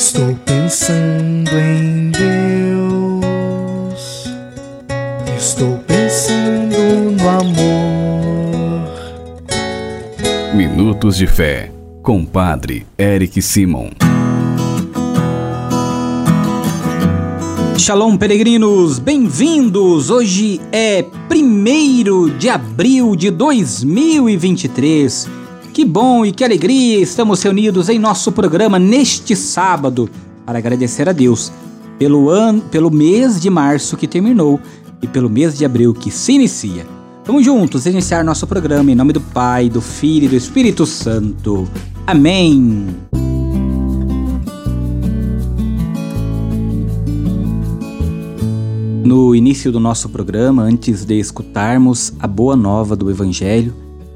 Estou pensando em Deus. Estou pensando no amor. Minutos de Fé, com Padre Eric Simon. Shalom, peregrinos, bem-vindos! Hoje é 1 de abril de 2023. Que bom e que alegria estamos reunidos em nosso programa neste sábado para agradecer a Deus pelo ano, pelo mês de março que terminou e pelo mês de abril que se inicia. Vamos juntos iniciar nosso programa em nome do Pai, do Filho e do Espírito Santo. Amém. No início do nosso programa, antes de escutarmos a boa nova do Evangelho,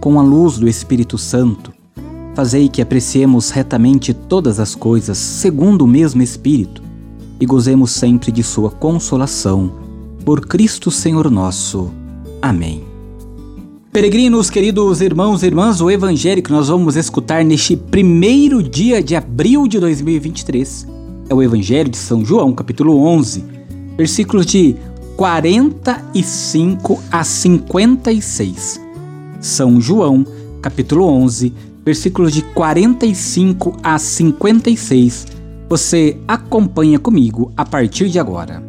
com a luz do Espírito Santo, fazei que apreciemos retamente todas as coisas segundo o mesmo Espírito e gozemos sempre de Sua consolação. Por Cristo Senhor nosso. Amém. Peregrinos, queridos irmãos e irmãs, o evangelho que nós vamos escutar neste primeiro dia de abril de 2023 é o Evangelho de São João, capítulo 11, versículos de 45 a 56. São João, capítulo 11, versículos de 45 a 56. Você acompanha comigo a partir de agora.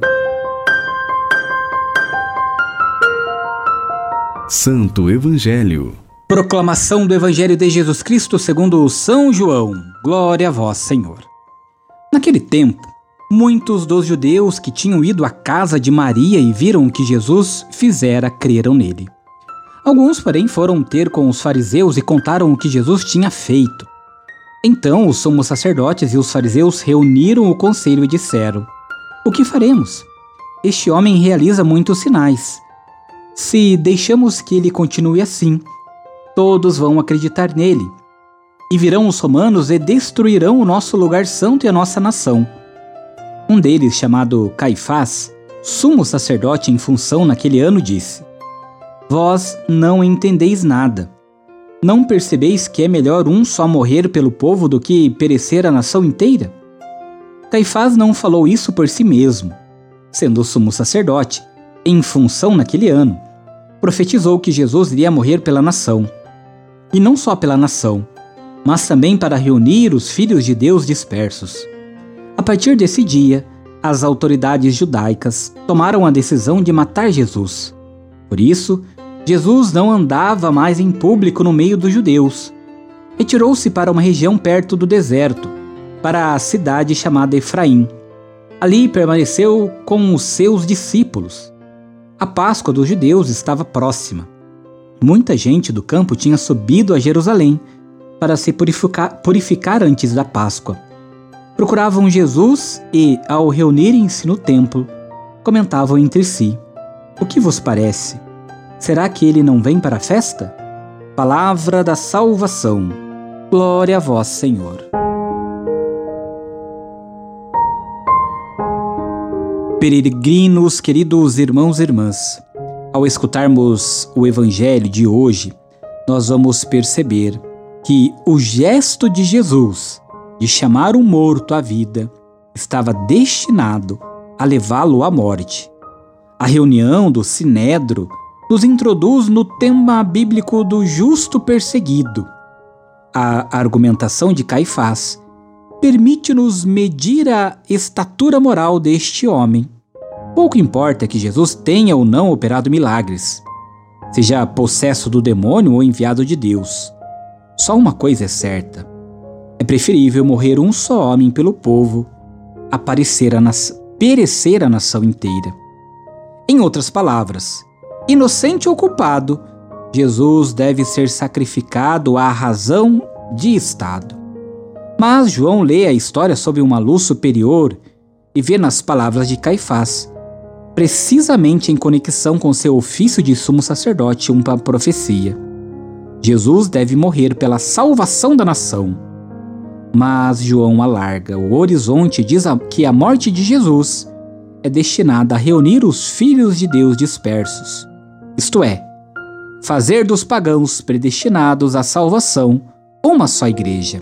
Santo Evangelho. Proclamação do Evangelho de Jesus Cristo segundo São João. Glória a vós, Senhor. Naquele tempo, muitos dos judeus que tinham ido à casa de Maria e viram o que Jesus fizera creram nele. Alguns, porém, foram ter com os fariseus e contaram o que Jesus tinha feito. Então os sumos sacerdotes e os fariseus reuniram o conselho e disseram: O que faremos? Este homem realiza muitos sinais. Se deixamos que ele continue assim, todos vão acreditar nele. E virão os romanos e destruirão o nosso lugar santo e a nossa nação. Um deles, chamado Caifás, sumo sacerdote em função naquele ano, disse: Vós não entendeis nada. Não percebeis que é melhor um só morrer pelo povo do que perecer a nação inteira? Caifás não falou isso por si mesmo, sendo sumo sacerdote, em função naquele ano. Profetizou que Jesus iria morrer pela nação. E não só pela nação, mas também para reunir os filhos de Deus dispersos. A partir desse dia, as autoridades judaicas tomaram a decisão de matar Jesus. Por isso, Jesus não andava mais em público no meio dos judeus. Retirou-se para uma região perto do deserto, para a cidade chamada Efraim. Ali permaneceu com os seus discípulos. A Páscoa dos judeus estava próxima. Muita gente do campo tinha subido a Jerusalém para se purificar, purificar antes da Páscoa. Procuravam Jesus e, ao reunirem-se no templo, comentavam entre si: O que vos parece? Será que ele não vem para a festa? Palavra da salvação. Glória a vós, Senhor. Peregrinos, queridos irmãos e irmãs, ao escutarmos o Evangelho de hoje, nós vamos perceber que o gesto de Jesus de chamar o morto à vida estava destinado a levá-lo à morte. A reunião do Sinédrio nos introduz no tema bíblico do justo perseguido. A argumentação de Caifás permite-nos medir a estatura moral deste homem. Pouco importa que Jesus tenha ou não operado milagres, seja possesso do demônio ou enviado de Deus. Só uma coisa é certa: é preferível morrer um só homem pelo povo a perecer a nação inteira. Em outras palavras, inocente ou culpado, Jesus deve ser sacrificado à razão de Estado. Mas João lê a história sob uma luz superior e vê nas palavras de Caifás, precisamente em conexão com seu ofício de sumo sacerdote, uma profecia. Jesus deve morrer pela salvação da nação. Mas João alarga o horizonte e diz que a morte de Jesus é destinada a reunir os filhos de Deus dispersos, isto é, fazer dos pagãos predestinados à salvação uma só igreja,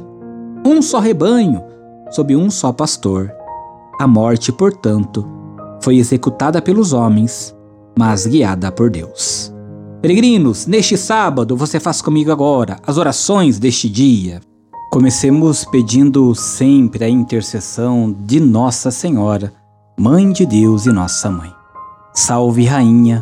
um só rebanho, sob um só pastor. A morte, portanto, foi executada pelos homens, mas guiada por Deus. Peregrinos, neste sábado você faz comigo agora as orações deste dia. Comecemos pedindo sempre a intercessão de Nossa Senhora, Mãe de Deus e Nossa Mãe. Salve, Rainha,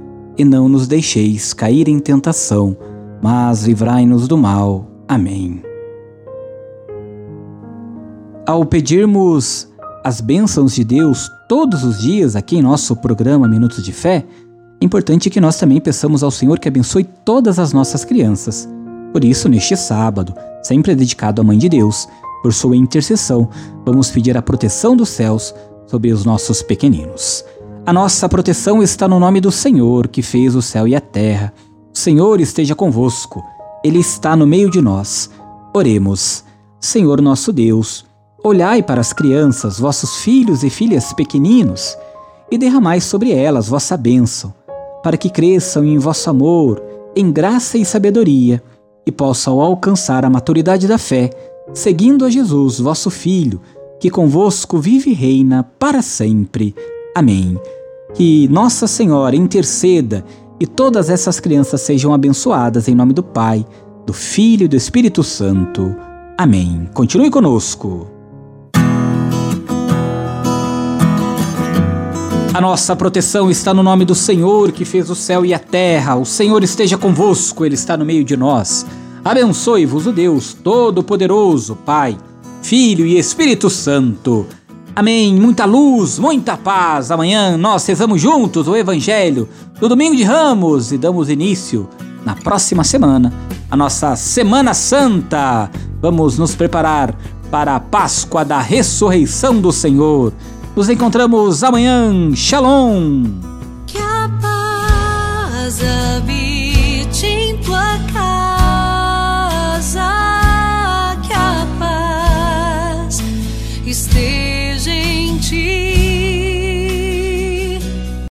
E não nos deixeis cair em tentação, mas livrai-nos do mal. Amém. Ao pedirmos as bênçãos de Deus todos os dias aqui em nosso programa Minutos de Fé, é importante que nós também peçamos ao Senhor que abençoe todas as nossas crianças. Por isso, neste sábado, sempre dedicado à Mãe de Deus, por sua intercessão, vamos pedir a proteção dos céus sobre os nossos pequeninos. A nossa proteção está no nome do Senhor, que fez o céu e a terra. O Senhor esteja convosco, Ele está no meio de nós. Oremos. Senhor nosso Deus, Olhai para as crianças, vossos filhos e filhas pequeninos, e derramai sobre elas vossa bênção, para que cresçam em vosso amor, em graça e sabedoria, e possam alcançar a maturidade da fé, seguindo a Jesus, vosso Filho, que convosco vive e reina para sempre. Amém. Que Nossa Senhora interceda e todas essas crianças sejam abençoadas em nome do Pai, do Filho e do Espírito Santo. Amém. Continue conosco. A nossa proteção está no nome do Senhor que fez o céu e a terra. O Senhor esteja convosco, Ele está no meio de nós. Abençoe-vos o Deus Todo-Poderoso, Pai, Filho e Espírito Santo. Amém. Muita luz, muita paz. Amanhã nós rezamos juntos o Evangelho do Domingo de Ramos e damos início na próxima semana, a nossa Semana Santa. Vamos nos preparar para a Páscoa da Ressurreição do Senhor. Nos encontramos amanhã. Shalom! Que a paz